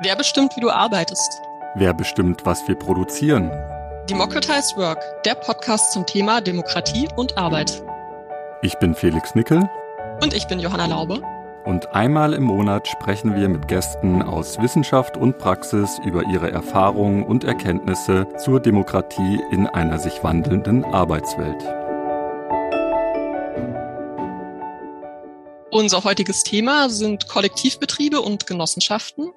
Wer bestimmt, wie du arbeitest? Wer bestimmt, was wir produzieren? Democratized Work, der Podcast zum Thema Demokratie und Arbeit. Ich bin Felix Nickel. Und ich bin Johanna Laube. Und einmal im Monat sprechen wir mit Gästen aus Wissenschaft und Praxis über ihre Erfahrungen und Erkenntnisse zur Demokratie in einer sich wandelnden Arbeitswelt. Unser heutiges Thema sind Kollektivbetriebe und Genossenschaften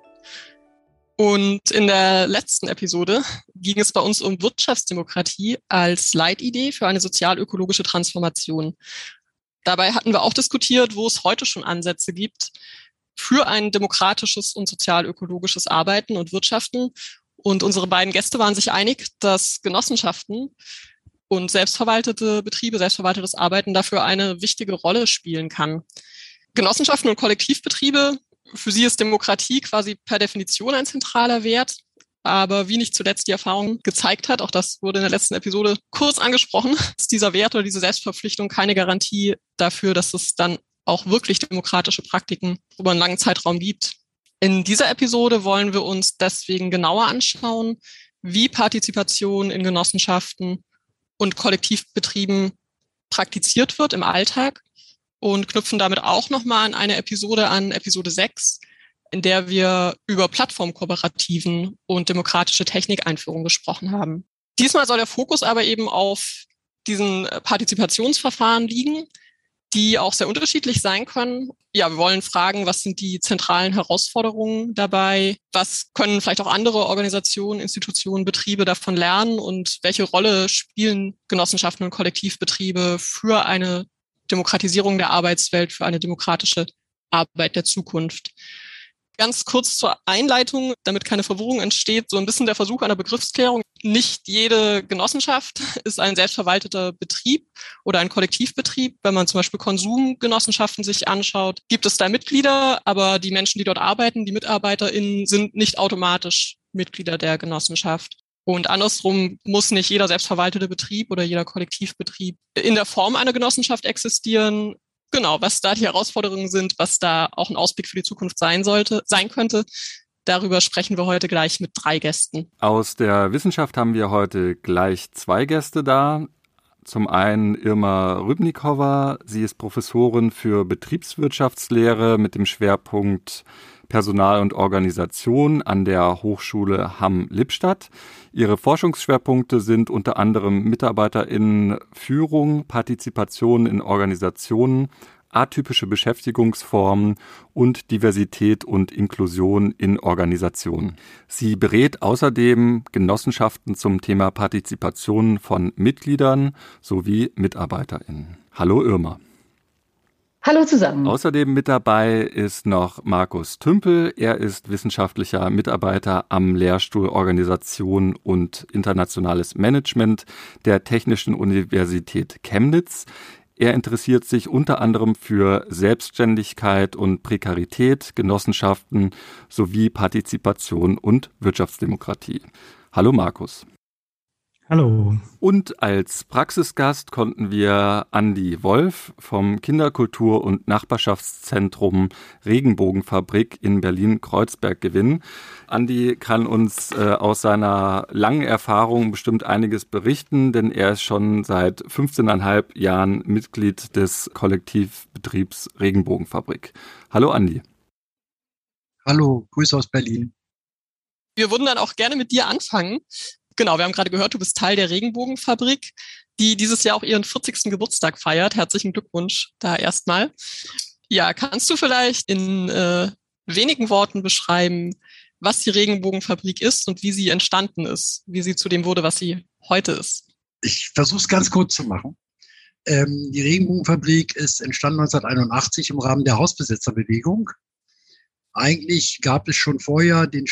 und in der letzten Episode ging es bei uns um Wirtschaftsdemokratie als Leitidee für eine sozial-ökologische Transformation. Dabei hatten wir auch diskutiert, wo es heute schon Ansätze gibt für ein demokratisches und sozial-ökologisches Arbeiten und Wirtschaften. Und unsere beiden Gäste waren sich einig, dass Genossenschaften und selbstverwaltete Betriebe, selbstverwaltetes Arbeiten dafür eine wichtige Rolle spielen kann. Genossenschaften und Kollektivbetriebe für sie ist Demokratie quasi per Definition ein zentraler Wert. Aber wie nicht zuletzt die Erfahrung gezeigt hat, auch das wurde in der letzten Episode kurz angesprochen, ist dieser Wert oder diese Selbstverpflichtung keine Garantie dafür, dass es dann auch wirklich demokratische Praktiken über einen langen Zeitraum gibt. In dieser Episode wollen wir uns deswegen genauer anschauen, wie Partizipation in Genossenschaften und Kollektivbetrieben praktiziert wird im Alltag und knüpfen damit auch nochmal an eine Episode an, Episode 6, in der wir über Plattformkooperativen und demokratische Technikeinführung gesprochen haben. Diesmal soll der Fokus aber eben auf diesen Partizipationsverfahren liegen, die auch sehr unterschiedlich sein können. Ja, wir wollen fragen, was sind die zentralen Herausforderungen dabei? Was können vielleicht auch andere Organisationen, Institutionen, Betriebe davon lernen? Und welche Rolle spielen Genossenschaften und Kollektivbetriebe für eine Demokratisierung der Arbeitswelt für eine demokratische Arbeit der Zukunft. Ganz kurz zur Einleitung, damit keine Verwirrung entsteht, so ein bisschen der Versuch einer Begriffsklärung. Nicht jede Genossenschaft ist ein selbstverwalteter Betrieb oder ein Kollektivbetrieb. Wenn man zum Beispiel Konsumgenossenschaften sich anschaut, gibt es da Mitglieder, aber die Menschen, die dort arbeiten, die MitarbeiterInnen, sind nicht automatisch Mitglieder der Genossenschaft. Und andersrum muss nicht jeder selbstverwaltete Betrieb oder jeder Kollektivbetrieb in der Form einer Genossenschaft existieren. Genau, was da die Herausforderungen sind, was da auch ein Ausblick für die Zukunft sein sollte, sein könnte. Darüber sprechen wir heute gleich mit drei Gästen. Aus der Wissenschaft haben wir heute gleich zwei Gäste da. Zum einen Irma Rübnikova. Sie ist Professorin für Betriebswirtschaftslehre mit dem Schwerpunkt Personal und Organisation an der Hochschule Hamm-Lippstadt. Ihre Forschungsschwerpunkte sind unter anderem MitarbeiterInnen Führung, Partizipation in Organisationen, atypische Beschäftigungsformen und Diversität und Inklusion in Organisationen. Sie berät außerdem Genossenschaften zum Thema Partizipation von Mitgliedern sowie MitarbeiterInnen. Hallo Irma. Hallo zusammen. Außerdem mit dabei ist noch Markus Tümpel. Er ist wissenschaftlicher Mitarbeiter am Lehrstuhl Organisation und internationales Management der Technischen Universität Chemnitz. Er interessiert sich unter anderem für Selbstständigkeit und Prekarität, Genossenschaften sowie Partizipation und Wirtschaftsdemokratie. Hallo Markus. Hallo. Und als Praxisgast konnten wir Andi Wolf vom Kinderkultur- und Nachbarschaftszentrum Regenbogenfabrik in Berlin-Kreuzberg gewinnen. Andi kann uns äh, aus seiner langen Erfahrung bestimmt einiges berichten, denn er ist schon seit 15,5 Jahren Mitglied des Kollektivbetriebs Regenbogenfabrik. Hallo Andi. Hallo, Grüße aus Berlin. Wir würden dann auch gerne mit dir anfangen. Genau, wir haben gerade gehört, du bist Teil der Regenbogenfabrik, die dieses Jahr auch ihren 40. Geburtstag feiert. Herzlichen Glückwunsch da erstmal. Ja, kannst du vielleicht in äh, wenigen Worten beschreiben, was die Regenbogenfabrik ist und wie sie entstanden ist, wie sie zu dem wurde, was sie heute ist? Ich versuche es ganz kurz zu machen. Ähm, die Regenbogenfabrik ist entstanden 1981 im Rahmen der Hausbesetzerbewegung. Eigentlich gab es schon vorher den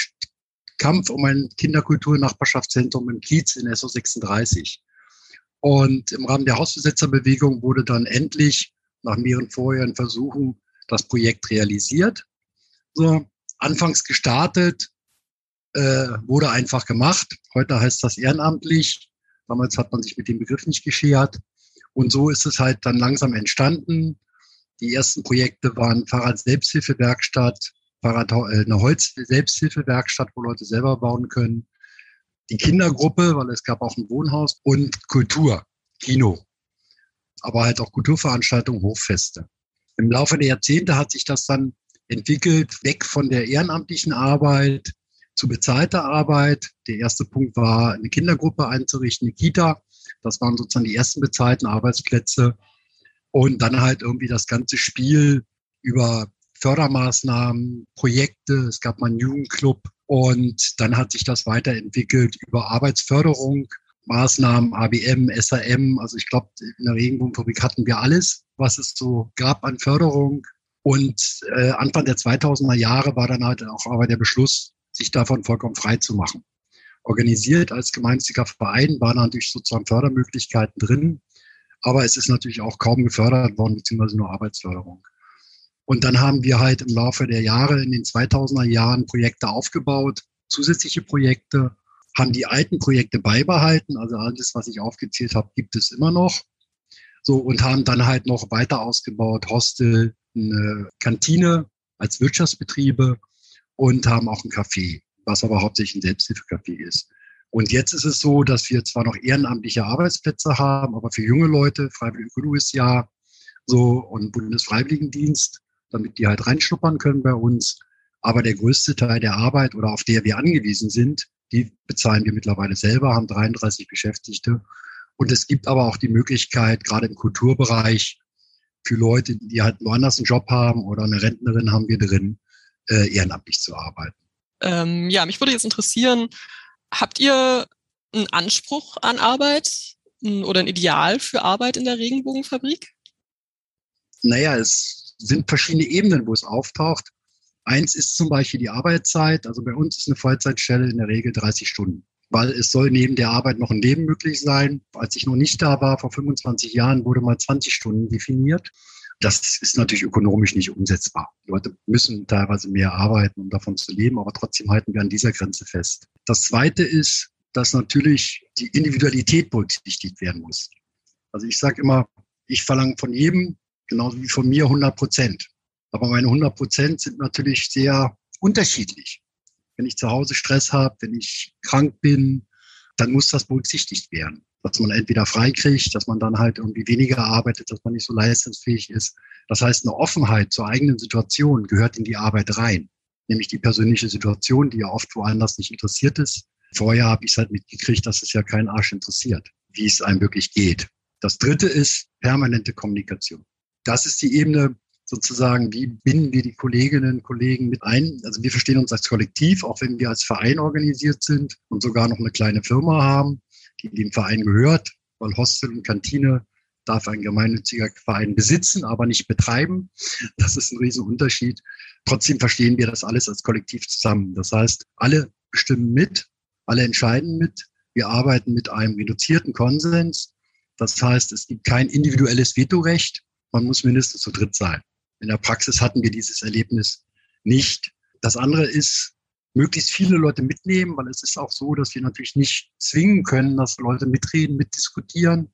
Kampf um ein Kinderkultur-Nachbarschaftszentrum im Kiez in SO 36. Und im Rahmen der Hausbesetzerbewegung wurde dann endlich nach mehreren vorherigen Versuchen das Projekt realisiert. So, anfangs gestartet, äh, wurde einfach gemacht. Heute heißt das ehrenamtlich. Damals hat man sich mit dem Begriff nicht geschert. Und so ist es halt dann langsam entstanden. Die ersten Projekte waren Fahrrad-Selbsthilfewerkstatt, Fahrrad, eine Holz-Selbsthilfewerkstatt, wo Leute selber bauen können. Die Kindergruppe, weil es gab auch ein Wohnhaus und Kultur, Kino. Aber halt auch Kulturveranstaltungen, Hochfeste. Im Laufe der Jahrzehnte hat sich das dann entwickelt, weg von der ehrenamtlichen Arbeit zu bezahlter Arbeit. Der erste Punkt war, eine Kindergruppe einzurichten, eine Kita. Das waren sozusagen die ersten bezahlten Arbeitsplätze. Und dann halt irgendwie das ganze Spiel über Fördermaßnahmen, Projekte. Es gab mal einen Jugendclub. Und dann hat sich das weiterentwickelt über Arbeitsförderung, Maßnahmen, ABM, SAM. Also ich glaube, in der Regenbogenfabrik hatten wir alles, was es so gab an Förderung. Und äh, Anfang der 2000er Jahre war dann halt auch aber der Beschluss, sich davon vollkommen frei zu machen. Organisiert als gemeinnütziger Verein waren natürlich sozusagen Fördermöglichkeiten drin, aber es ist natürlich auch kaum gefördert worden, beziehungsweise nur Arbeitsförderung. Und dann haben wir halt im Laufe der Jahre in den 2000er Jahren Projekte aufgebaut, zusätzliche Projekte, haben die alten Projekte beibehalten, also alles, was ich aufgezählt habe, gibt es immer noch. So, und haben dann halt noch weiter ausgebaut, Hostel, eine Kantine als Wirtschaftsbetriebe und haben auch ein Café, was aber hauptsächlich ein Selbsthilfecafé ist. Und jetzt ist es so, dass wir zwar noch ehrenamtliche Arbeitsplätze haben, aber für junge Leute, Freiwillige Ökologisjahr, so und Bundesfreiwilligendienst, damit die halt reinschnuppern können bei uns. Aber der größte Teil der Arbeit oder auf der wir angewiesen sind, die bezahlen wir mittlerweile selber, haben 33 Beschäftigte. Und es gibt aber auch die Möglichkeit, gerade im Kulturbereich, für Leute, die halt woanders einen Job haben oder eine Rentnerin haben wir drin, äh, ehrenamtlich zu arbeiten. Ähm, ja, mich würde jetzt interessieren, habt ihr einen Anspruch an Arbeit oder ein Ideal für Arbeit in der Regenbogenfabrik? Naja, es sind verschiedene Ebenen, wo es auftaucht. Eins ist zum Beispiel die Arbeitszeit. Also bei uns ist eine Vollzeitstelle in der Regel 30 Stunden, weil es soll neben der Arbeit noch ein Leben möglich sein. Als ich noch nicht da war, vor 25 Jahren, wurde mal 20 Stunden definiert. Das ist natürlich ökonomisch nicht umsetzbar. Die Leute müssen teilweise mehr arbeiten, um davon zu leben, aber trotzdem halten wir an dieser Grenze fest. Das Zweite ist, dass natürlich die Individualität berücksichtigt werden muss. Also ich sage immer, ich verlange von jedem, genauso wie von mir, 100 Prozent. Aber meine 100 Prozent sind natürlich sehr unterschiedlich. Wenn ich zu Hause Stress habe, wenn ich krank bin, dann muss das berücksichtigt werden dass man entweder freikriegt, dass man dann halt irgendwie weniger arbeitet, dass man nicht so leistungsfähig ist. Das heißt, eine Offenheit zur eigenen Situation gehört in die Arbeit rein, nämlich die persönliche Situation, die ja oft woanders nicht interessiert ist. Vorher habe ich es halt mitgekriegt, dass es ja keinen Arsch interessiert, wie es einem wirklich geht. Das dritte ist permanente Kommunikation. Das ist die Ebene sozusagen, wie binden wir die Kolleginnen und Kollegen mit ein. Also wir verstehen uns als Kollektiv, auch wenn wir als Verein organisiert sind und sogar noch eine kleine Firma haben die dem Verein gehört, weil Hostel und Kantine darf ein gemeinnütziger Verein besitzen, aber nicht betreiben. Das ist ein Riesenunterschied. Trotzdem verstehen wir das alles als Kollektiv zusammen. Das heißt, alle bestimmen mit, alle entscheiden mit. Wir arbeiten mit einem reduzierten Konsens. Das heißt, es gibt kein individuelles Vetorecht. Man muss mindestens zu dritt sein. In der Praxis hatten wir dieses Erlebnis nicht. Das andere ist, möglichst viele Leute mitnehmen, weil es ist auch so, dass wir natürlich nicht zwingen können, dass Leute mitreden, mitdiskutieren.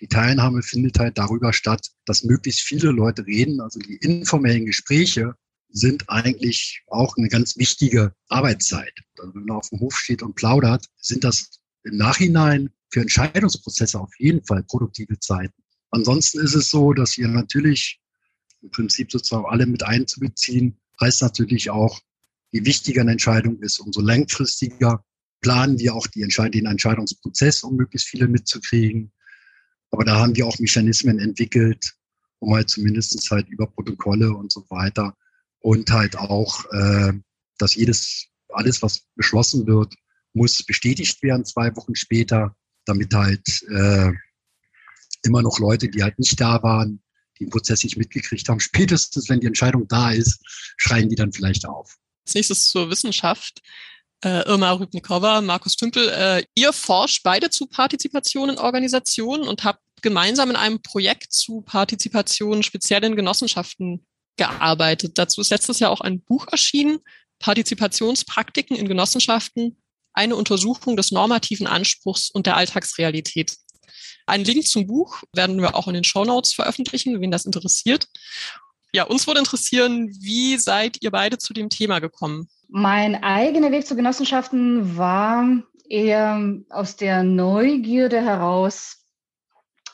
Die Teilnahme findet halt darüber statt, dass möglichst viele Leute reden. Also die informellen Gespräche sind eigentlich auch eine ganz wichtige Arbeitszeit. Also wenn man auf dem Hof steht und plaudert, sind das im Nachhinein für Entscheidungsprozesse auf jeden Fall produktive Zeiten. Ansonsten ist es so, dass wir natürlich im Prinzip sozusagen alle mit einzubeziehen, heißt natürlich auch, je wichtiger eine Entscheidung ist, umso langfristiger planen wir auch die Entscheid den Entscheidungsprozess, um möglichst viele mitzukriegen. Aber da haben wir auch Mechanismen entwickelt, um halt zumindest halt über Protokolle und so weiter und halt auch, äh, dass jedes, alles, was beschlossen wird, muss bestätigt werden zwei Wochen später, damit halt äh, immer noch Leute, die halt nicht da waren, die den Prozess nicht mitgekriegt haben, spätestens wenn die Entscheidung da ist, schreien die dann vielleicht auf. Als nächstes zur Wissenschaft. Äh, Irma Rübnikova, Markus Tümpel, äh, ihr forscht beide zu Partizipation in Organisationen und habt gemeinsam in einem Projekt zu Partizipation speziell in Genossenschaften gearbeitet. Dazu ist letztes Jahr auch ein Buch erschienen, Partizipationspraktiken in Genossenschaften, eine Untersuchung des normativen Anspruchs und der Alltagsrealität. Einen Link zum Buch werden wir auch in den Show Notes veröffentlichen, wen das interessiert. Ja, uns würde interessieren, wie seid ihr beide zu dem Thema gekommen? Mein eigener Weg zu Genossenschaften war eher aus der Neugierde heraus,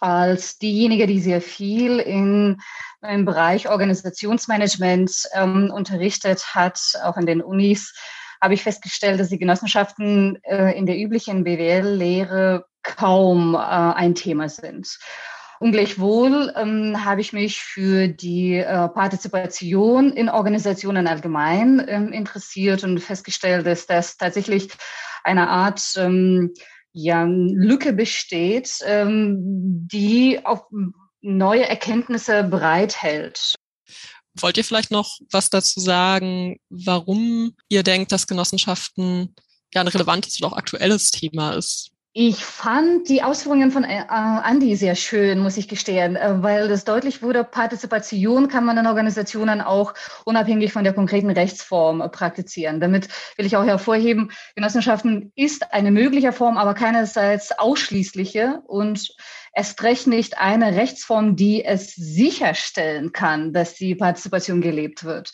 als diejenige, die sehr viel in, im Bereich Organisationsmanagement ähm, unterrichtet hat, auch in den Unis, habe ich festgestellt, dass die Genossenschaften äh, in der üblichen BWL-Lehre kaum äh, ein Thema sind. Und gleichwohl ähm, habe ich mich für die äh, Partizipation in Organisationen allgemein ähm, interessiert und festgestellt, dass das tatsächlich eine Art ähm, ja, Lücke besteht, ähm, die auf neue Erkenntnisse bereithält. Wollt ihr vielleicht noch was dazu sagen, warum ihr denkt, dass Genossenschaften ja ein relevantes und auch aktuelles Thema ist? Ich fand die Ausführungen von äh, Andy sehr schön, muss ich gestehen, äh, weil das deutlich wurde, Partizipation kann man in Organisationen auch unabhängig von der konkreten Rechtsform äh, praktizieren. Damit will ich auch hervorheben, Genossenschaften ist eine mögliche Form, aber keinerseits ausschließliche und erst recht nicht eine Rechtsform, die es sicherstellen kann, dass die Partizipation gelebt wird.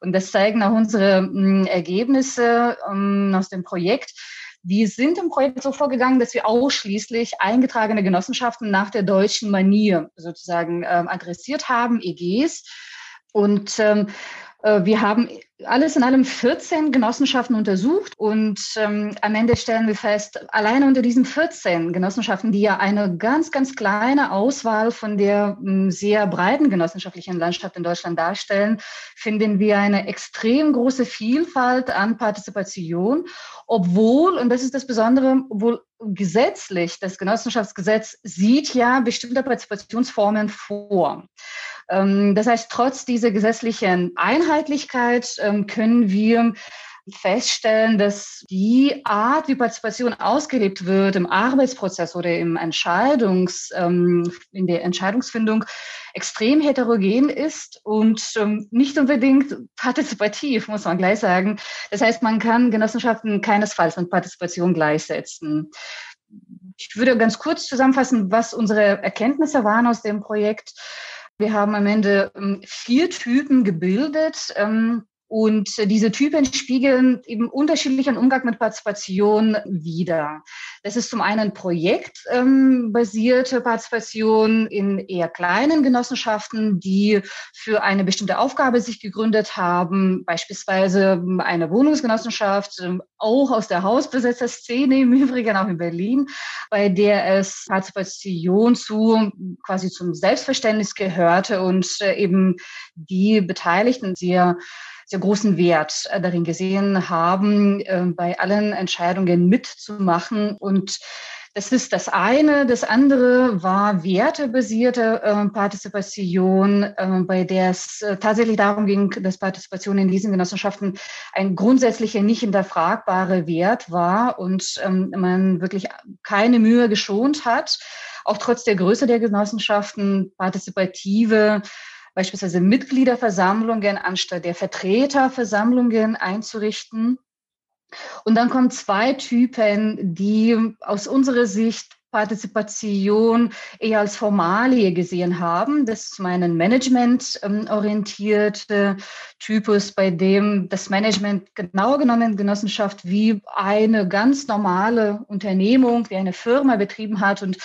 Und das zeigen auch unsere mm, Ergebnisse ähm, aus dem Projekt wir sind im Projekt so vorgegangen, dass wir ausschließlich eingetragene Genossenschaften nach der deutschen Manier sozusagen ähm, adressiert haben, EGs. Und ähm, äh, wir haben alles in allem 14 Genossenschaften untersucht und ähm, am Ende stellen wir fest, alleine unter diesen 14 Genossenschaften, die ja eine ganz, ganz kleine Auswahl von der m, sehr breiten genossenschaftlichen Landschaft in Deutschland darstellen, finden wir eine extrem große Vielfalt an Partizipation, obwohl, und das ist das Besondere, obwohl gesetzlich, das Genossenschaftsgesetz sieht ja bestimmte Partizipationsformen vor. Ähm, das heißt, trotz dieser gesetzlichen Einheitlichkeit ähm, können wir feststellen, dass die Art, wie Partizipation ausgelebt wird im Arbeitsprozess oder im Entscheidungs, ähm, in der Entscheidungsfindung extrem heterogen ist und nicht unbedingt partizipativ, muss man gleich sagen. Das heißt, man kann Genossenschaften keinesfalls mit Partizipation gleichsetzen. Ich würde ganz kurz zusammenfassen, was unsere Erkenntnisse waren aus dem Projekt. Wir haben am Ende ähm, vier Typen gebildet. Ähm, und diese Typen spiegeln eben unterschiedlichen Umgang mit Partizipation wider. Das ist zum einen projektbasierte ähm, Partizipation in eher kleinen Genossenschaften, die für eine bestimmte Aufgabe sich gegründet haben, beispielsweise eine Wohnungsgenossenschaft, ähm, auch aus der Hausbesetzerszene im Übrigen, auch in Berlin, bei der es Partizipation zu quasi zum Selbstverständnis gehörte und äh, eben die Beteiligten sehr sehr großen Wert äh, darin gesehen haben, äh, bei allen Entscheidungen mitzumachen und das ist das eine. Das andere war wertebasierte äh, Partizipation, äh, bei der es äh, tatsächlich darum ging, dass Partizipation in diesen Genossenschaften ein grundsätzlicher, nicht hinterfragbare Wert war und ähm, man wirklich keine Mühe geschont hat, auch trotz der Größe der Genossenschaften partizipative beispielsweise Mitgliederversammlungen anstatt der Vertreterversammlungen einzurichten. Und dann kommen zwei Typen, die aus unserer Sicht Partizipation eher als Formalie gesehen haben. Das ist mein Management-orientierte Typus, bei dem das Management genau genommen Genossenschaft wie eine ganz normale Unternehmung, wie eine Firma betrieben hat und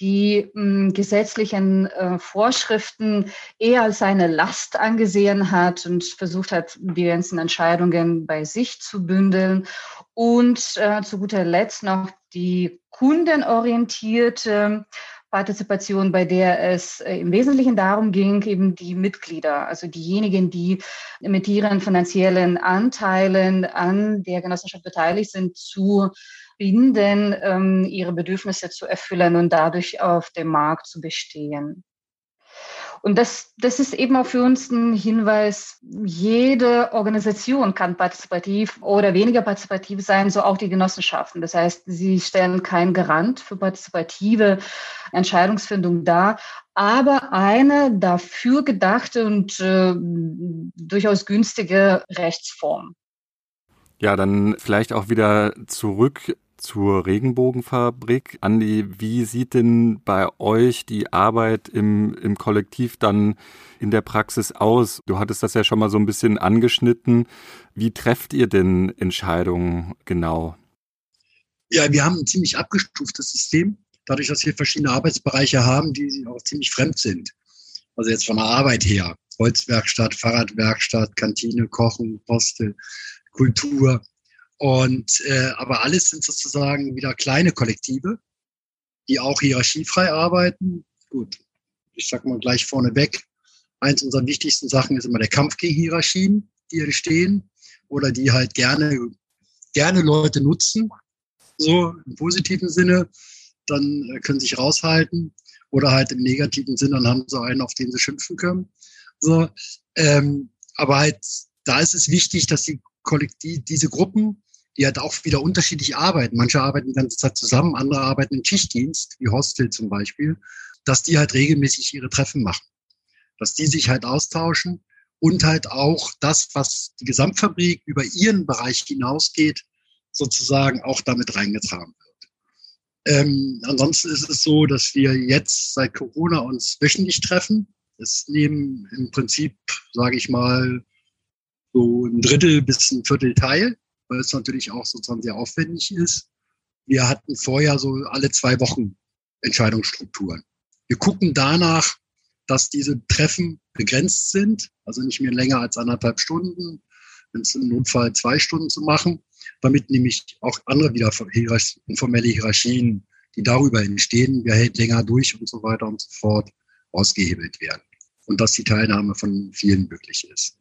die mh, hm, gesetzlichen äh, Vorschriften eher als eine Last angesehen hat und versucht hat, die ganzen Entscheidungen bei sich zu bündeln. Und äh, zu guter Letzt noch die kundenorientierte Partizipation, bei der es äh, im Wesentlichen darum ging, eben die Mitglieder, also diejenigen, die mit ihren finanziellen Anteilen an der Genossenschaft beteiligt sind, zu binden, ähm, ihre Bedürfnisse zu erfüllen und dadurch auf dem Markt zu bestehen. Und das, das ist eben auch für uns ein Hinweis, jede Organisation kann partizipativ oder weniger partizipativ sein, so auch die Genossenschaften. Das heißt, sie stellen keinen Garant für partizipative Entscheidungsfindung dar, aber eine dafür gedachte und äh, durchaus günstige Rechtsform. Ja, dann vielleicht auch wieder zurück zur Regenbogenfabrik. Andi, wie sieht denn bei euch die Arbeit im, im Kollektiv dann in der Praxis aus? Du hattest das ja schon mal so ein bisschen angeschnitten. Wie trefft ihr denn Entscheidungen genau? Ja, wir haben ein ziemlich abgestuftes System, dadurch, dass wir verschiedene Arbeitsbereiche haben, die auch ziemlich fremd sind. Also jetzt von der Arbeit her. Holzwerkstatt, Fahrradwerkstatt, Kantine, Kochen, Postel, Kultur. Und äh, aber alles sind sozusagen wieder kleine Kollektive, die auch hierarchiefrei arbeiten. Gut, ich sag mal gleich vorneweg, eins unserer wichtigsten Sachen ist immer der Kampf gegen Hierarchien, die entstehen oder die halt gerne, gerne Leute nutzen, so im positiven Sinne, dann äh, können sich raushalten oder halt im negativen Sinne, dann haben sie einen, auf den sie schimpfen können. So, ähm, aber halt, da ist es wichtig, dass die Kollektiv, diese Gruppen, die halt auch wieder unterschiedlich arbeiten. Manche arbeiten die ganze Zeit zusammen, andere arbeiten im Schichtdienst, wie Hostel zum Beispiel, dass die halt regelmäßig ihre Treffen machen. Dass die sich halt austauschen und halt auch das, was die Gesamtfabrik über ihren Bereich hinausgeht, sozusagen auch damit reingetragen wird. Ähm, ansonsten ist es so, dass wir jetzt seit Corona uns wöchentlich treffen. Es nehmen im Prinzip, sage ich mal, so ein Drittel bis ein Viertel teil, weil es natürlich auch sozusagen sehr aufwendig ist. Wir hatten vorher so alle zwei Wochen Entscheidungsstrukturen. Wir gucken danach, dass diese Treffen begrenzt sind, also nicht mehr länger als anderthalb Stunden, wenn es im Notfall zwei Stunden zu machen, damit nämlich auch andere wieder informelle Hierarchien, die darüber entstehen, wer hält länger durch und so weiter und so fort, ausgehebelt werden. Und dass die Teilnahme von vielen möglich ist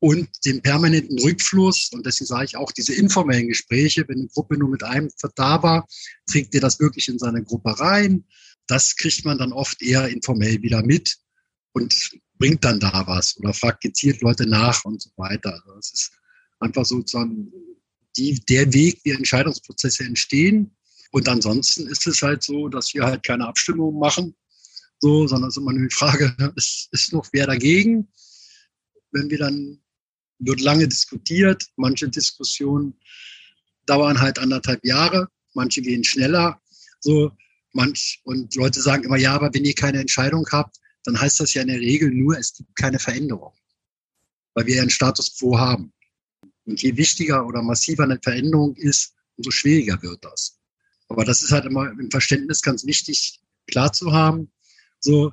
und den permanenten Rückfluss. Und deswegen sage ich auch, diese informellen Gespräche, wenn eine Gruppe nur mit einem da war, trägt ihr das wirklich in seine Gruppe rein. Das kriegt man dann oft eher informell wieder mit und bringt dann da was oder fragt gezielt Leute nach und so weiter. Also das ist einfach sozusagen die, der Weg, wie Entscheidungsprozesse entstehen. Und ansonsten ist es halt so, dass wir halt keine Abstimmung machen, so, sondern es ist immer nur die Frage, ist, ist noch wer dagegen? Wenn wir dann wird lange diskutiert. Manche Diskussionen dauern halt anderthalb Jahre, manche gehen schneller. So, manch, und Leute sagen immer, ja, aber wenn ihr keine Entscheidung habt, dann heißt das ja in der Regel nur, es gibt keine Veränderung. Weil wir ja einen Status quo haben. Und je wichtiger oder massiver eine Veränderung ist, umso schwieriger wird das. Aber das ist halt immer im Verständnis ganz wichtig, klar zu haben. So,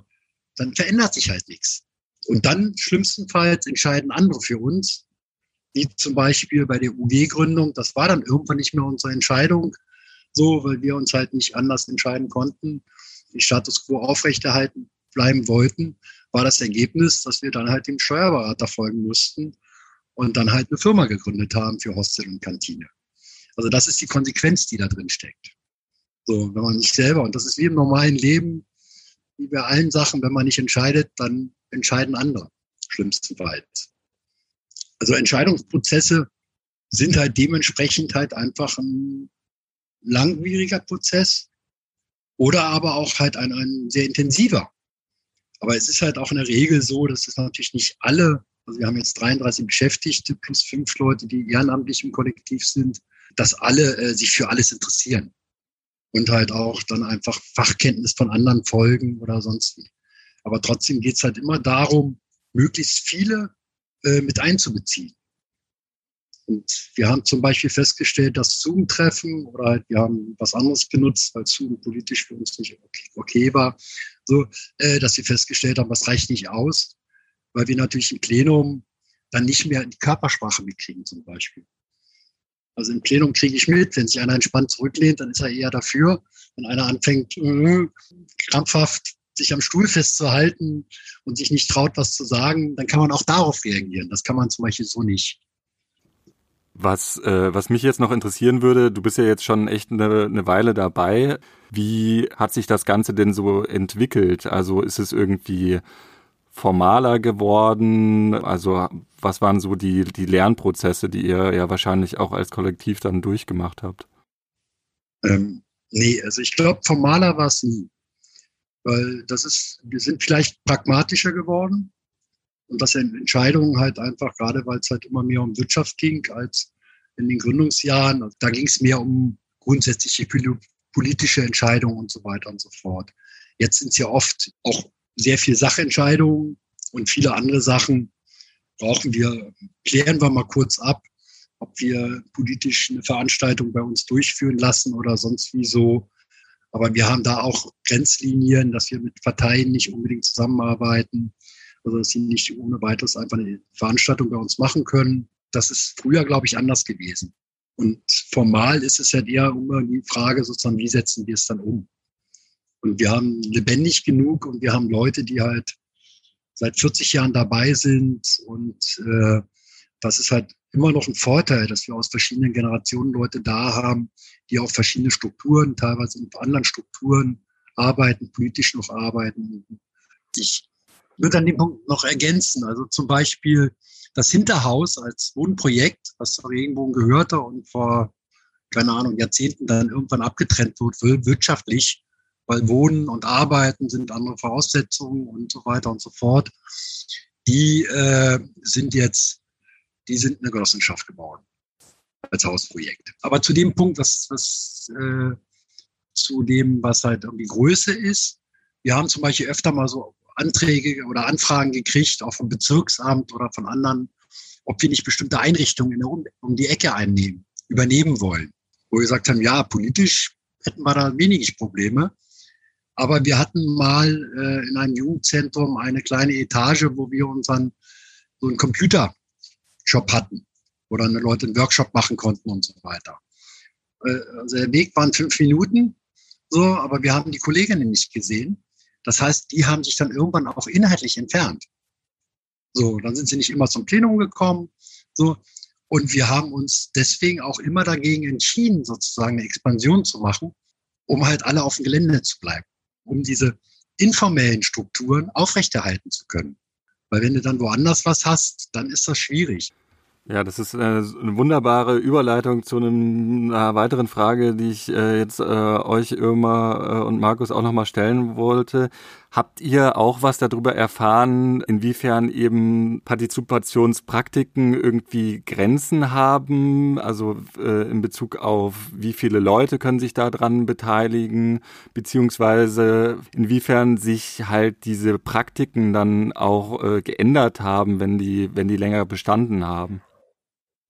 dann verändert sich halt nichts. Und dann schlimmstenfalls entscheiden andere für uns, wie zum Beispiel bei der UG-Gründung. Das war dann irgendwann nicht mehr unsere Entscheidung, so, weil wir uns halt nicht anders entscheiden konnten, die Status quo aufrechterhalten bleiben wollten, war das Ergebnis, dass wir dann halt dem Steuerberater folgen mussten und dann halt eine Firma gegründet haben für Hostel und Kantine. Also das ist die Konsequenz, die da drin steckt. So, wenn man nicht selber, und das ist wie im normalen Leben, wie bei allen Sachen, wenn man nicht entscheidet, dann entscheiden andere, schlimmstenfalls. Also Entscheidungsprozesse sind halt dementsprechend halt einfach ein langwieriger Prozess oder aber auch halt ein, ein sehr intensiver. Aber es ist halt auch in der Regel so, dass es natürlich nicht alle, also wir haben jetzt 33 Beschäftigte plus fünf Leute, die ehrenamtlich im Kollektiv sind, dass alle äh, sich für alles interessieren und halt auch dann einfach Fachkenntnis von anderen folgen oder sonst wie. Aber trotzdem geht es halt immer darum, möglichst viele äh, mit einzubeziehen. Und wir haben zum Beispiel festgestellt, dass Zoom-Treffen oder halt, wir haben was anderes genutzt, weil Zoom politisch für uns nicht okay, okay war, so, äh, dass wir festgestellt haben, das reicht nicht aus, weil wir natürlich im Plenum dann nicht mehr die Körpersprache mitkriegen zum Beispiel. Also im Plenum kriege ich mit, wenn sich einer entspannt zurücklehnt, dann ist er eher dafür. Wenn einer anfängt, äh, krampfhaft sich am Stuhl festzuhalten und sich nicht traut, was zu sagen, dann kann man auch darauf reagieren. Das kann man zum Beispiel so nicht. Was, äh, was mich jetzt noch interessieren würde, du bist ja jetzt schon echt eine, eine Weile dabei. Wie hat sich das Ganze denn so entwickelt? Also ist es irgendwie formaler geworden? Also was waren so die, die Lernprozesse, die ihr ja wahrscheinlich auch als Kollektiv dann durchgemacht habt? Ähm, nee, also ich glaube, formaler war es nie. Weil das ist, wir sind vielleicht pragmatischer geworden und dass Entscheidungen halt einfach, gerade weil es halt immer mehr um Wirtschaft ging als in den Gründungsjahren, also da ging es mehr um grundsätzliche politische Entscheidungen und so weiter und so fort. Jetzt sind es ja oft auch sehr viel Sachentscheidungen und viele andere Sachen brauchen wir, klären wir mal kurz ab, ob wir politisch eine Veranstaltung bei uns durchführen lassen oder sonst wie so. Aber wir haben da auch Grenzlinien, dass wir mit Parteien nicht unbedingt zusammenarbeiten, also dass sie nicht ohne weiteres einfach eine Veranstaltung bei uns machen können. Das ist früher, glaube ich, anders gewesen. Und formal ist es ja eher immer die Frage sozusagen, wie setzen wir es dann um? Und wir haben lebendig genug und wir haben Leute, die halt seit 40 Jahren dabei sind. Und äh, das ist halt immer noch ein Vorteil, dass wir aus verschiedenen Generationen Leute da haben, die auch verschiedene Strukturen, teilweise in anderen Strukturen arbeiten, politisch noch arbeiten. Ich würde an dem Punkt noch ergänzen. Also zum Beispiel das Hinterhaus als Wohnprojekt, was zur Regenbogen gehörte und vor, keine Ahnung, Jahrzehnten dann irgendwann abgetrennt wird, wirtschaftlich, weil Wohnen und Arbeiten sind andere Voraussetzungen und so weiter und so fort. Die äh, sind jetzt, die sind eine Genossenschaft geworden als Hausprojekt. Aber zu dem Punkt, was, was äh, zu dem, was halt irgendwie Größe ist, wir haben zum Beispiel öfter mal so Anträge oder Anfragen gekriegt, auch vom Bezirksamt oder von anderen, ob wir nicht bestimmte Einrichtungen um, um die Ecke einnehmen, übernehmen wollen. Wo wir gesagt haben, ja, politisch hätten wir da wenig Probleme. Aber wir hatten mal äh, in einem Jugendzentrum eine kleine Etage, wo wir unseren so einen Computershop hatten, wo dann Leute einen Workshop machen konnten und so weiter. Äh, also der Weg waren fünf Minuten, so, aber wir haben die Kolleginnen nicht gesehen. Das heißt, die haben sich dann irgendwann auch inhaltlich entfernt. So, dann sind sie nicht immer zum Plenum gekommen. So, und wir haben uns deswegen auch immer dagegen entschieden, sozusagen eine Expansion zu machen, um halt alle auf dem Gelände zu bleiben, um diese informellen Strukturen aufrechterhalten zu können. Weil wenn du dann woanders was hast, dann ist das schwierig. Ja, das ist äh, eine wunderbare Überleitung zu einer weiteren Frage, die ich äh, jetzt äh, euch Irma äh, und Markus auch nochmal stellen wollte. Habt ihr auch was darüber erfahren, inwiefern eben Partizipationspraktiken irgendwie Grenzen haben? Also äh, in Bezug auf wie viele Leute können sich daran beteiligen, beziehungsweise inwiefern sich halt diese Praktiken dann auch äh, geändert haben, wenn die, wenn die länger bestanden haben?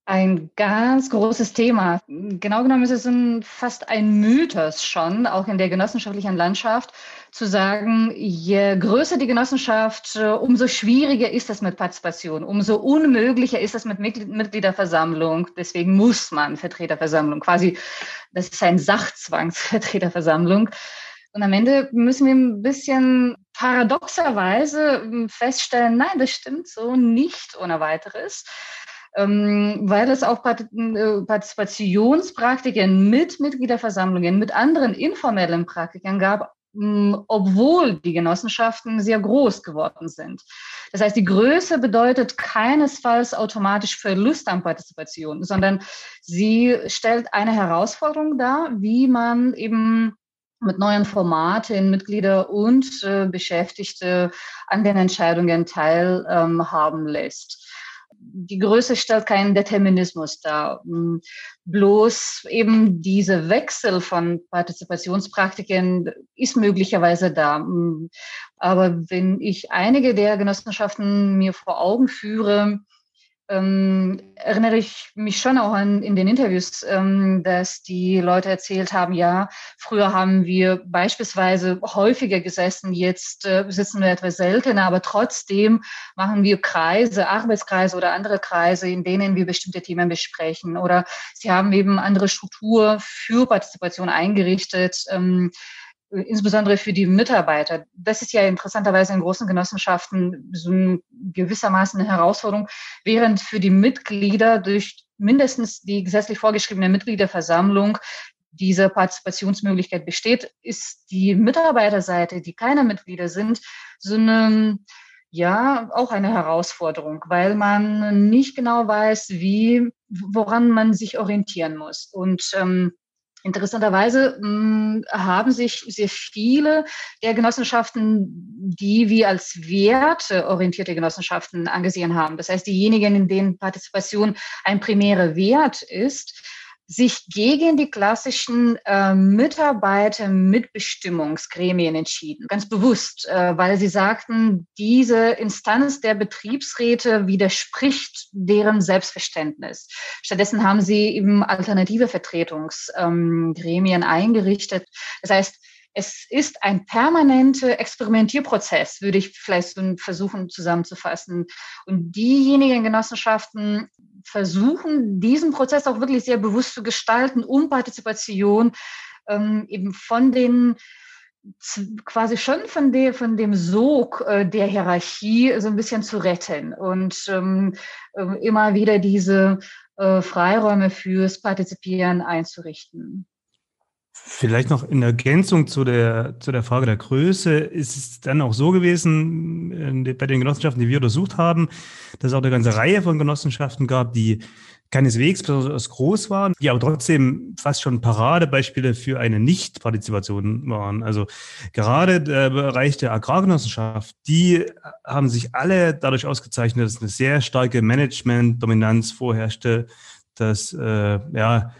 Ein ganz großes Thema. Genau genommen ist es ein, fast ein Mythos schon, auch in der genossenschaftlichen Landschaft, zu sagen, je größer die Genossenschaft, umso schwieriger ist es mit Partizipation, umso unmöglicher ist es mit Mitgliederversammlung. Deswegen muss man Vertreterversammlung, quasi, das ist ein Sachzwangsvertreterversammlung. Und am Ende müssen wir ein bisschen paradoxerweise feststellen, nein, das stimmt so nicht ohne weiteres ähm, weil es auch äh, Partizipationspraktiken mit Mitgliederversammlungen, mit anderen informellen Praktiken gab, obwohl die Genossenschaften sehr groß geworden sind. Das heißt, die Größe bedeutet keinesfalls automatisch Verlust an Partizipation, sondern sie stellt eine Herausforderung dar, wie man eben mit neuen Formaten Mitglieder und äh, Beschäftigte an den Entscheidungen teilhaben ähm, lässt die Größe stellt keinen Determinismus dar. Mm, bloß eben diese Wechsel von Partizipationspraktiken ist möglicherweise da. Mm, aber wenn ich einige der Genossenschaften mir vor Augen führe, ähm, erinnere ich mich schon auch an in den Interviews, ähm, dass die Leute erzählt haben, ja, früher haben wir beispielsweise häufiger gesessen, jetzt äh, sitzen wir etwas seltener, aber trotzdem machen wir Kreise, Arbeitskreise oder andere Kreise, in denen wir bestimmte Themen besprechen. Oder sie haben eben andere Struktur für Partizipation eingerichtet. Ähm, insbesondere für die Mitarbeiter. Das ist ja interessanterweise in großen Genossenschaften so ein gewissermaßen eine Herausforderung, während für die Mitglieder durch mindestens die gesetzlich vorgeschriebene Mitgliederversammlung diese Partizipationsmöglichkeit besteht, ist die Mitarbeiterseite, die keine Mitglieder sind, so eine ja auch eine Herausforderung, weil man nicht genau weiß, wie woran man sich orientieren muss. Und ähm, Interessanterweise mh, hm, haben sich sehr viele der Genossenschaften, die wir als werteorientierte Genossenschaften angesehen haben, das heißt diejenigen, in denen Partizipation ein primärer Wert ist, sich gegen die klassischen äh, Mitarbeitermitbestimmungsgremien entschieden, ganz bewusst, äh, weil sie sagten, diese Instanz der Betriebsräte widerspricht deren Selbstverständnis. Stattdessen haben sie eben alternative Vertretungsgremien ähm, eingerichtet. Das heißt, es ist ein permanenter Experimentierprozess, würde ich vielleicht versuchen zusammenzufassen. Und diejenigen Genossenschaften versuchen, diesen Prozess auch wirklich sehr bewusst zu gestalten, um Partizipation ähm, eben von den quasi schon von der von dem Sog äh, der Hierarchie so ein bisschen zu retten und ähm, äh, immer wieder diese äh, Freiräume fürs Partizipieren einzurichten. Vielleicht noch in Ergänzung zu der, zu der Frage der Größe ist es dann auch so gewesen, bei den Genossenschaften, die wir untersucht haben, dass es auch eine ganze Reihe von Genossenschaften gab, die keineswegs besonders groß waren, die aber trotzdem fast schon Paradebeispiele für eine Nichtpartizipation waren. Also gerade der Bereich der Agrargenossenschaft, die haben sich alle dadurch ausgezeichnet, dass eine sehr starke Management-Dominanz vorherrschte, dass äh, ja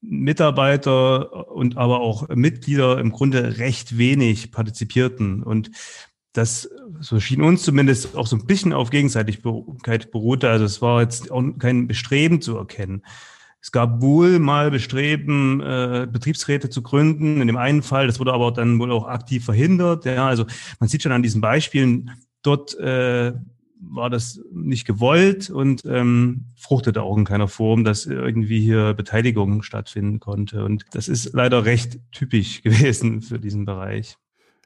Mitarbeiter und aber auch Mitglieder im Grunde recht wenig partizipierten. Und das, so schien uns zumindest, auch so ein bisschen auf Gegenseitigkeit beruhte. Also es war jetzt auch kein Bestreben zu erkennen. Es gab wohl mal Bestreben, äh, Betriebsräte zu gründen. In dem einen Fall, das wurde aber dann wohl auch aktiv verhindert. Ja, also man sieht schon an diesen Beispielen, dort äh, war das nicht gewollt und ähm, fruchtete auch in keiner Form, dass irgendwie hier Beteiligung stattfinden konnte. Und das ist leider recht typisch gewesen für diesen Bereich.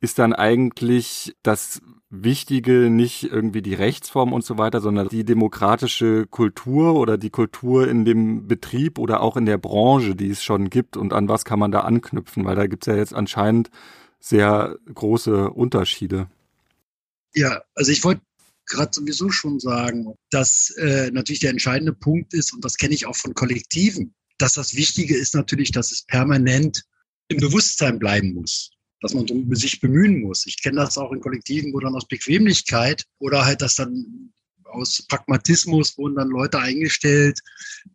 Ist dann eigentlich das Wichtige nicht irgendwie die Rechtsform und so weiter, sondern die demokratische Kultur oder die Kultur in dem Betrieb oder auch in der Branche, die es schon gibt und an was kann man da anknüpfen, weil da gibt es ja jetzt anscheinend sehr große Unterschiede. Ja, also ich wollte gerade sowieso schon sagen, dass äh, natürlich der entscheidende Punkt ist, und das kenne ich auch von Kollektiven, dass das Wichtige ist natürlich, dass es permanent im Bewusstsein bleiben muss, dass man sich bemühen muss. Ich kenne das auch in Kollektiven, wo dann aus Bequemlichkeit oder halt das dann aus Pragmatismus wurden dann Leute eingestellt,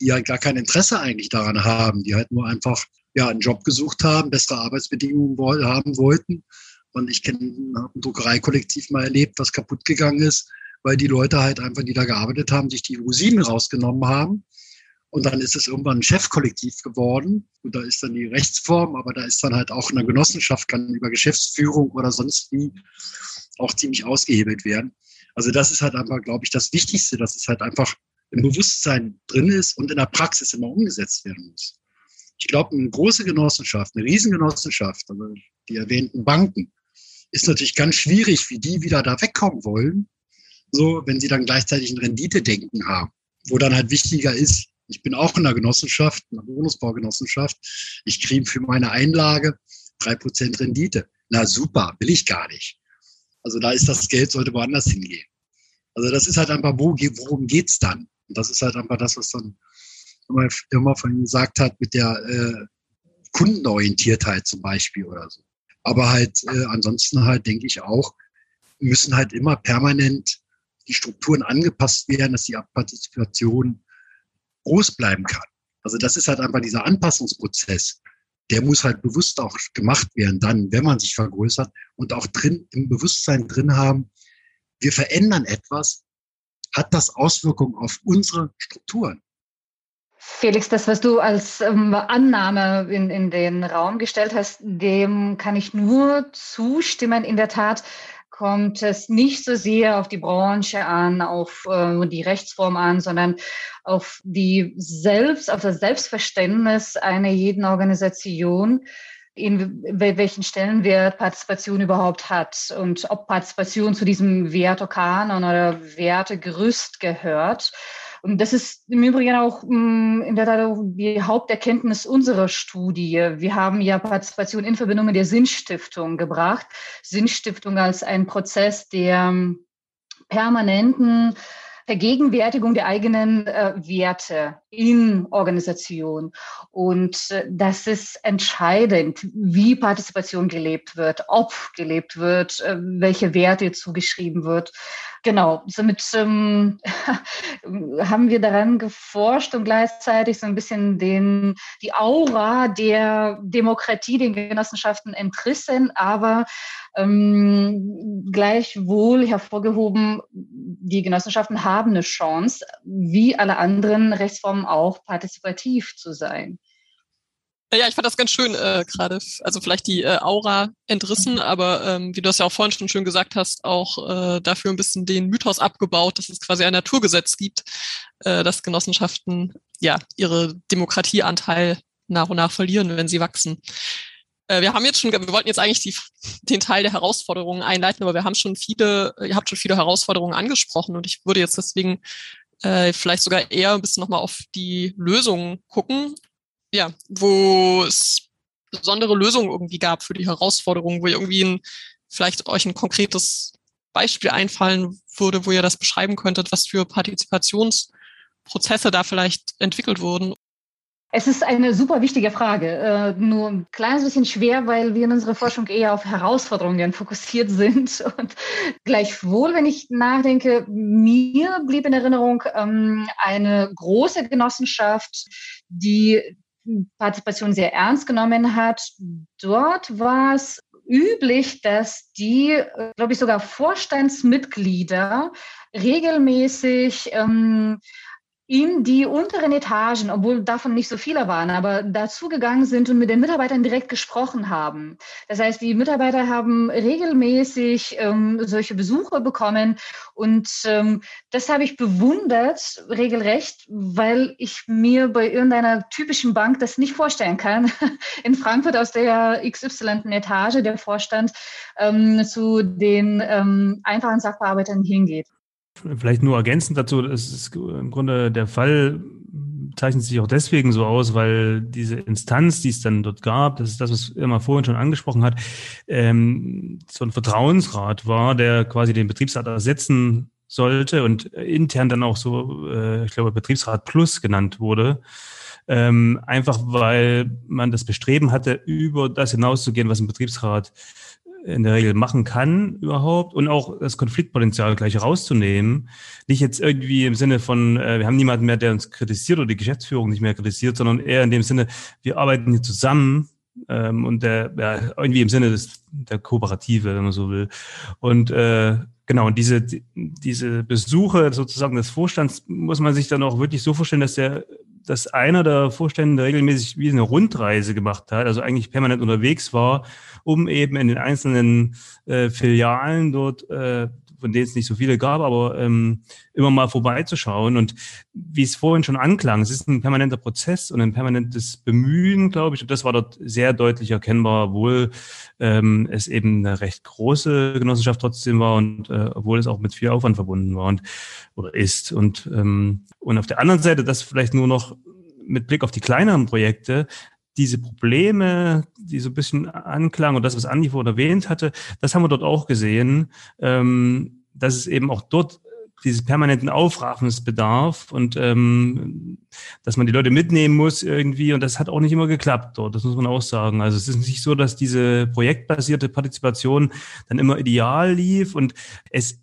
die halt gar kein Interesse eigentlich daran haben, die halt nur einfach ja, einen Job gesucht haben, bessere Arbeitsbedingungen haben wollten. Und ich kenne ein Druckereikollektiv mal erlebt, was kaputt gegangen ist, weil die Leute halt einfach, die da gearbeitet haben, sich die Rosinen rausgenommen haben. Und dann ist es irgendwann ein Chefkollektiv geworden. Und da ist dann die Rechtsform, aber da ist dann halt auch eine Genossenschaft, kann über Geschäftsführung oder sonst wie auch ziemlich ausgehebelt werden. Also das ist halt einfach, glaube ich, das Wichtigste, dass es halt einfach im Bewusstsein drin ist und in der Praxis immer umgesetzt werden muss. Ich glaube, eine große Genossenschaft, eine Riesengenossenschaft, also die erwähnten Banken, ist natürlich ganz schwierig, wie die wieder da wegkommen wollen, so, wenn sie dann gleichzeitig ein Renditedenken haben, wo dann halt wichtiger ist, ich bin auch in einer Genossenschaft, einer Bonusbaugenossenschaft, ich kriege für meine Einlage drei Prozent Rendite. Na super, will ich gar nicht. Also da ist das Geld, sollte woanders hingehen. Also das ist halt einfach, wo, worum geht's dann? Und das ist halt einfach das, was dann immer, immer von gesagt hat mit der äh, Kundenorientiertheit zum Beispiel oder so. Aber halt äh, ansonsten halt denke ich auch, müssen halt immer permanent die Strukturen angepasst werden, dass die Partizipation groß bleiben kann. Also das ist halt einfach dieser Anpassungsprozess. Der muss halt bewusst auch gemacht werden, dann, wenn man sich vergrößert und auch drin, im Bewusstsein drin haben, wir verändern etwas, hat das Auswirkungen auf unsere Strukturen. Felix, das, was du als ähm, Annahme in, in den Raum gestellt hast, dem kann ich nur zustimmen. In der Tat, kommt es nicht so sehr auf die Branche an, auf äh, die Rechtsform an, sondern auf die Selbst, auf das Selbstverständnis einer jeden Organisation, in welchen Stellenwert Partizipation überhaupt hat und ob Partizipation zu diesem Wertekanon oder Wertegerüst gehört. Und das ist im Übrigen auch mm, in der Tat die Haupterkenntnis unserer Studie. Wir haben ja Partizipation in Verbindung mit der Sinnstiftung gebracht. Sinnstiftung als ein Prozess der mm, permanenten Vergegenwärtigung der eigenen äh, Werte in Organisation. Und äh, das ist entscheidend, wie Partizipation gelebt wird, ob gelebt wird, äh, welche Werte zugeschrieben wird. Genau, somit ähm, haben wir daran geforscht und gleichzeitig so ein bisschen den, die Aura der Demokratie den Genossenschaften entrissen, aber ähm, gleichwohl hervorgehoben, die Genossenschaften haben eine Chance, wie alle anderen Rechtsformen auch partizipativ zu sein. Ja, ich fand das ganz schön äh, gerade. Also vielleicht die äh, Aura entrissen, aber ähm, wie du das ja auch vorhin schon schön gesagt hast, auch äh, dafür ein bisschen den Mythos abgebaut, dass es quasi ein Naturgesetz gibt, äh, dass Genossenschaften ja ihre Demokratieanteil nach und nach verlieren, wenn sie wachsen. Äh, wir haben jetzt schon, wir wollten jetzt eigentlich die, den Teil der Herausforderungen einleiten, aber wir haben schon viele, ihr habt schon viele Herausforderungen angesprochen und ich würde jetzt deswegen äh, vielleicht sogar eher ein bisschen nochmal auf die Lösungen gucken. Ja, wo es besondere Lösungen irgendwie gab für die Herausforderungen, wo ihr irgendwie ein, vielleicht euch ein konkretes Beispiel einfallen würde, wo ihr das beschreiben könntet, was für Partizipationsprozesse da vielleicht entwickelt wurden es ist eine super wichtige Frage. Äh, nur ein kleines bisschen schwer, weil wir in unserer Forschung eher auf Herausforderungen fokussiert sind. Und gleichwohl, wenn ich nachdenke, mir blieb in Erinnerung ähm, eine große Genossenschaft, die Partizipation sehr ernst genommen hat. Dort war es üblich, dass die, glaube ich, sogar Vorstandsmitglieder regelmäßig ähm, in die unteren Etagen, obwohl davon nicht so viele waren, aber dazugegangen sind und mit den Mitarbeitern direkt gesprochen haben. Das heißt, die Mitarbeiter haben regelmäßig ähm, solche Besuche bekommen und ähm, das habe ich bewundert, regelrecht, weil ich mir bei irgendeiner typischen Bank das nicht vorstellen kann. In Frankfurt aus der XY Etage der Vorstand ähm, zu den ähm, einfachen Sachbearbeitern hingeht. Vielleicht nur ergänzend dazu, das ist im Grunde der Fall, zeichnet sich auch deswegen so aus, weil diese Instanz, die es dann dort gab, das ist das, was Irma vorhin schon angesprochen hat, ähm, so ein Vertrauensrat war, der quasi den Betriebsrat ersetzen sollte und intern dann auch so, äh, ich glaube, Betriebsrat Plus genannt wurde. Ähm, einfach weil man das Bestreben hatte, über das hinauszugehen, was ein Betriebsrat in der Regel machen kann überhaupt und auch das Konfliktpotenzial gleich rauszunehmen. Nicht jetzt irgendwie im Sinne von, äh, wir haben niemanden mehr, der uns kritisiert oder die Geschäftsführung nicht mehr kritisiert, sondern eher in dem Sinne, wir arbeiten hier zusammen ähm, und der, ja, irgendwie im Sinne des, der Kooperative, wenn man so will. Und äh, genau, und diese, diese Besuche sozusagen des Vorstands muss man sich dann auch wirklich so vorstellen, dass der dass einer der Vorstände regelmäßig wie eine Rundreise gemacht hat, also eigentlich permanent unterwegs war, um eben in den einzelnen äh, Filialen dort, äh, von denen es nicht so viele gab, aber ähm, immer mal vorbeizuschauen. Und wie es vorhin schon anklang, es ist ein permanenter Prozess und ein permanentes Bemühen, glaube ich. Und das war dort sehr deutlich erkennbar, obwohl ähm, es eben eine recht große Genossenschaft trotzdem war und äh, obwohl es auch mit viel Aufwand verbunden war und oder ist. Und, ähm, und auf der anderen Seite, das vielleicht nur noch mit Blick auf die kleineren Projekte, diese Probleme, die so ein bisschen anklangen und das, was Andi vorhin erwähnt hatte, das haben wir dort auch gesehen, ähm, dass es eben auch dort dieses permanenten Aufraffensbedarf und ähm, dass man die Leute mitnehmen muss irgendwie und das hat auch nicht immer geklappt dort, das muss man auch sagen. Also es ist nicht so, dass diese projektbasierte Partizipation dann immer ideal lief und es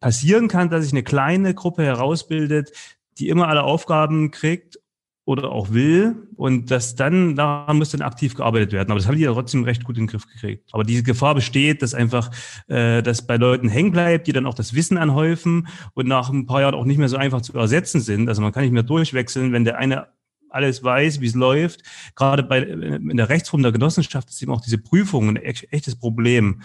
passieren kann, dass sich eine kleine Gruppe herausbildet, die immer alle Aufgaben kriegt oder auch will und das dann, daran muss dann aktiv gearbeitet werden. Aber das haben die ja trotzdem recht gut in den Griff gekriegt. Aber diese Gefahr besteht, dass einfach äh, das bei Leuten hängen bleibt, die dann auch das Wissen anhäufen und nach ein paar Jahren auch nicht mehr so einfach zu ersetzen sind. Also man kann nicht mehr durchwechseln, wenn der eine alles weiß, wie es läuft. Gerade bei in der Rechtsform der Genossenschaft ist eben auch diese Prüfung ein echtes Problem.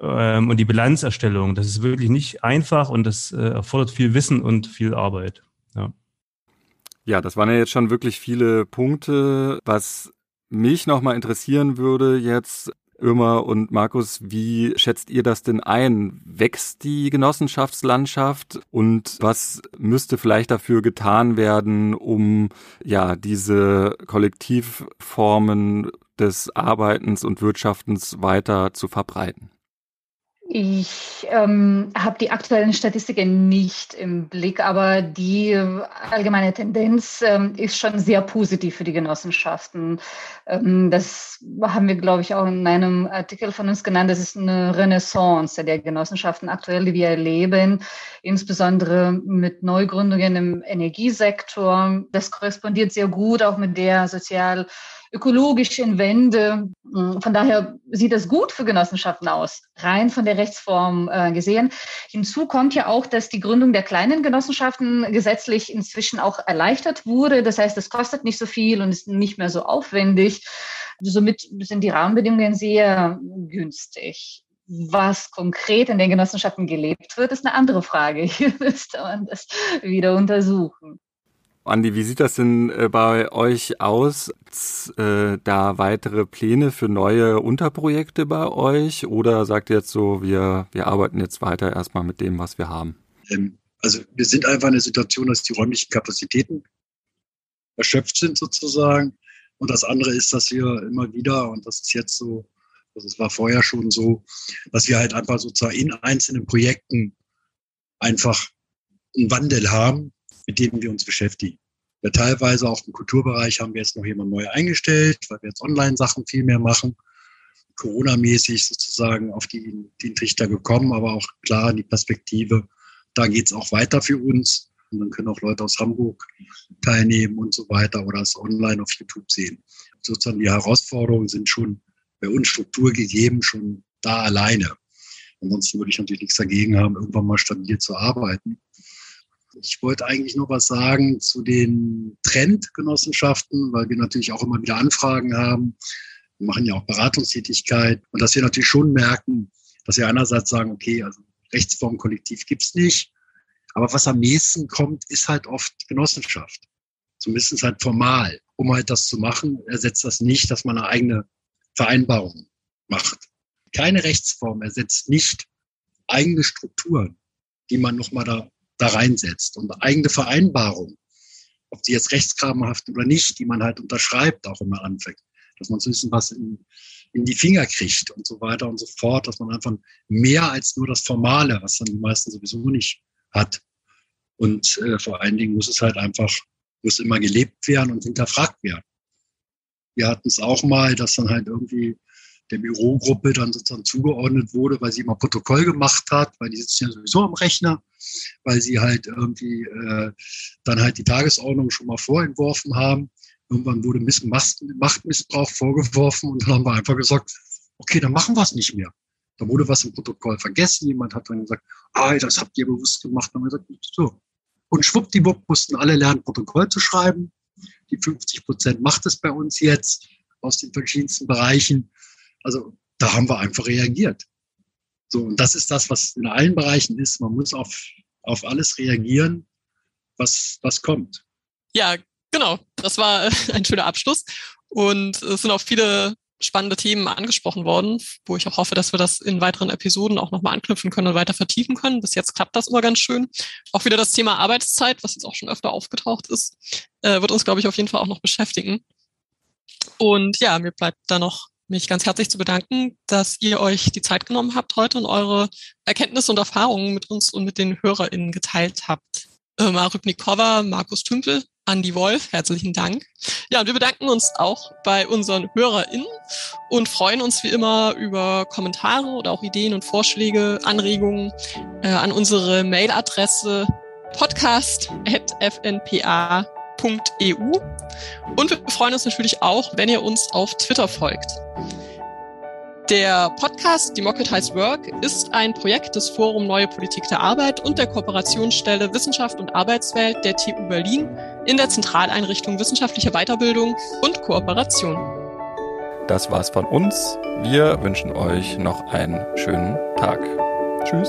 Ähm, und die Bilanzerstellung, das ist wirklich nicht einfach und das äh, erfordert viel Wissen und viel Arbeit. Ja. Das waren ja jetzt schon wirklich viele Punkte. Was mich nochmal interessieren würde jetzt, Irma und Markus, wie schätzt ihr das denn ein? Wächst die Genossenschaftslandschaft und was müsste vielleicht dafür getan werden, um ja diese Kollektivformen des Arbeitens und Wirtschaftens weiter zu verbreiten? Ich ähm, habe die aktuellen Statistiken nicht im Blick, aber die allgemeine Tendenz ähm, ist schon sehr positiv für die Genossenschaften. Ähm, das haben wir, glaube ich, auch in einem Artikel von uns genannt. Das ist eine Renaissance der Genossenschaften aktuell, die wir erleben, insbesondere mit Neugründungen im Energiesektor. Das korrespondiert sehr gut auch mit der sozial ökologischen Wende. Hm, von daher sieht es gut für Genossenschaften aus, rein von der Rechtsform äh, gesehen. Hinzu kommt ja auch, dass die Gründung der kleinen Genossenschaften gesetzlich inzwischen auch erleichtert wurde. Das heißt, es kostet nicht so viel und ist nicht mehr so aufwendig. Somit sind die Rahmenbedingungen sehr günstig. Was konkret in den Genossenschaften gelebt wird, ist eine andere Frage. Hier müsste man das wieder untersuchen. Andi, wie sieht das denn äh, bei euch aus? Äh, da weitere Pläne für neue Unterprojekte bei euch? Oder sagt ihr jetzt so, wir, wir arbeiten jetzt weiter erstmal mit dem, was wir haben? Ähm, also wir sind einfach in der Situation, dass die räumlichen Kapazitäten erschöpft sind sozusagen. Und das andere ist, dass wir immer wieder, und das ist jetzt so, das war vorher schon so, dass wir halt einfach sozusagen in einzelnen Projekten einfach einen Wandel haben, mit denen wir uns beschäftigen. Ja, teilweise auch im Kulturbereich haben wir jetzt noch jemand neu eingestellt, weil wir jetzt Online-Sachen viel mehr machen. Corona-mäßig sozusagen auf die, den Trichter gekommen, aber auch klar die Perspektive, da geht es auch weiter für uns. Und dann können auch Leute aus Hamburg teilnehmen und so weiter oder es online auf YouTube sehen. Sozusagen die Herausforderungen sind schon bei uns Struktur gegeben, schon da alleine. Ansonsten würde ich natürlich nichts dagegen haben, irgendwann mal stabil zu arbeiten. Ich wollte eigentlich noch was sagen zu den Trendgenossenschaften, weil wir natürlich auch immer wieder Anfragen haben. Wir machen ja auch Beratungstätigkeit und dass wir natürlich schon merken, dass wir einerseits sagen, okay, also Rechtsformkollektiv gibt's nicht, aber was am nächsten kommt, ist halt oft Genossenschaft. Zumindest halt formal. Um halt das zu machen, ersetzt das nicht, dass man eine eigene Vereinbarung macht. Keine Rechtsform ersetzt nicht eigene Strukturen, die man nochmal da da reinsetzt und eigene Vereinbarungen, ob sie jetzt rechtskramerhaft oder nicht, die man halt unterschreibt, auch immer anfängt, dass man so ein bisschen was in, in die Finger kriegt und so weiter und so fort, dass man einfach mehr als nur das Formale, was dann die meisten sowieso nicht hat. Und äh, vor allen Dingen muss es halt einfach, muss immer gelebt werden und hinterfragt werden. Wir hatten es auch mal, dass dann halt irgendwie der Bürogruppe dann sozusagen zugeordnet wurde, weil sie immer Protokoll gemacht hat, weil die sitzen ja sowieso am Rechner, weil sie halt irgendwie äh, dann halt die Tagesordnung schon mal vorentworfen haben. Irgendwann wurde Machtmissbrauch vorgeworfen und dann haben wir einfach gesagt, okay, dann machen wir es nicht mehr. Da wurde was im Protokoll vergessen. Jemand hat dann gesagt, ah, das habt ihr bewusst gemacht. Dann haben wir gesagt, so. Und schwuppdiwupp mussten alle lernen, Protokoll zu schreiben. Die 50 Prozent macht es bei uns jetzt aus den verschiedensten Bereichen. Also da haben wir einfach reagiert. So, und das ist das, was in allen Bereichen ist. Man muss auf, auf alles reagieren, was, was kommt. Ja, genau. Das war ein schöner Abschluss. Und es sind auch viele spannende Themen angesprochen worden, wo ich auch hoffe, dass wir das in weiteren Episoden auch nochmal anknüpfen können und weiter vertiefen können. Bis jetzt klappt das immer ganz schön. Auch wieder das Thema Arbeitszeit, was jetzt auch schon öfter aufgetaucht ist, äh, wird uns, glaube ich, auf jeden Fall auch noch beschäftigen. Und ja, mir bleibt da noch mich ganz herzlich zu bedanken, dass ihr euch die Zeit genommen habt heute und eure Erkenntnisse und Erfahrungen mit uns und mit den HörerInnen geteilt habt. Äh, Maruk Nikova, Markus Tümpel, Andi Wolf, herzlichen Dank. Ja, und wir bedanken uns auch bei unseren HörerInnen und freuen uns wie immer über Kommentare oder auch Ideen und Vorschläge, Anregungen äh, an unsere Mailadresse podcast.fnpa.eu. Und wir freuen uns natürlich auch, wenn ihr uns auf Twitter folgt. Der Podcast Democratize Work ist ein Projekt des Forum Neue Politik der Arbeit und der Kooperationsstelle Wissenschaft und Arbeitswelt der TU Berlin in der Zentraleinrichtung Wissenschaftliche Weiterbildung und Kooperation. Das war's von uns. Wir wünschen euch noch einen schönen Tag. Tschüss.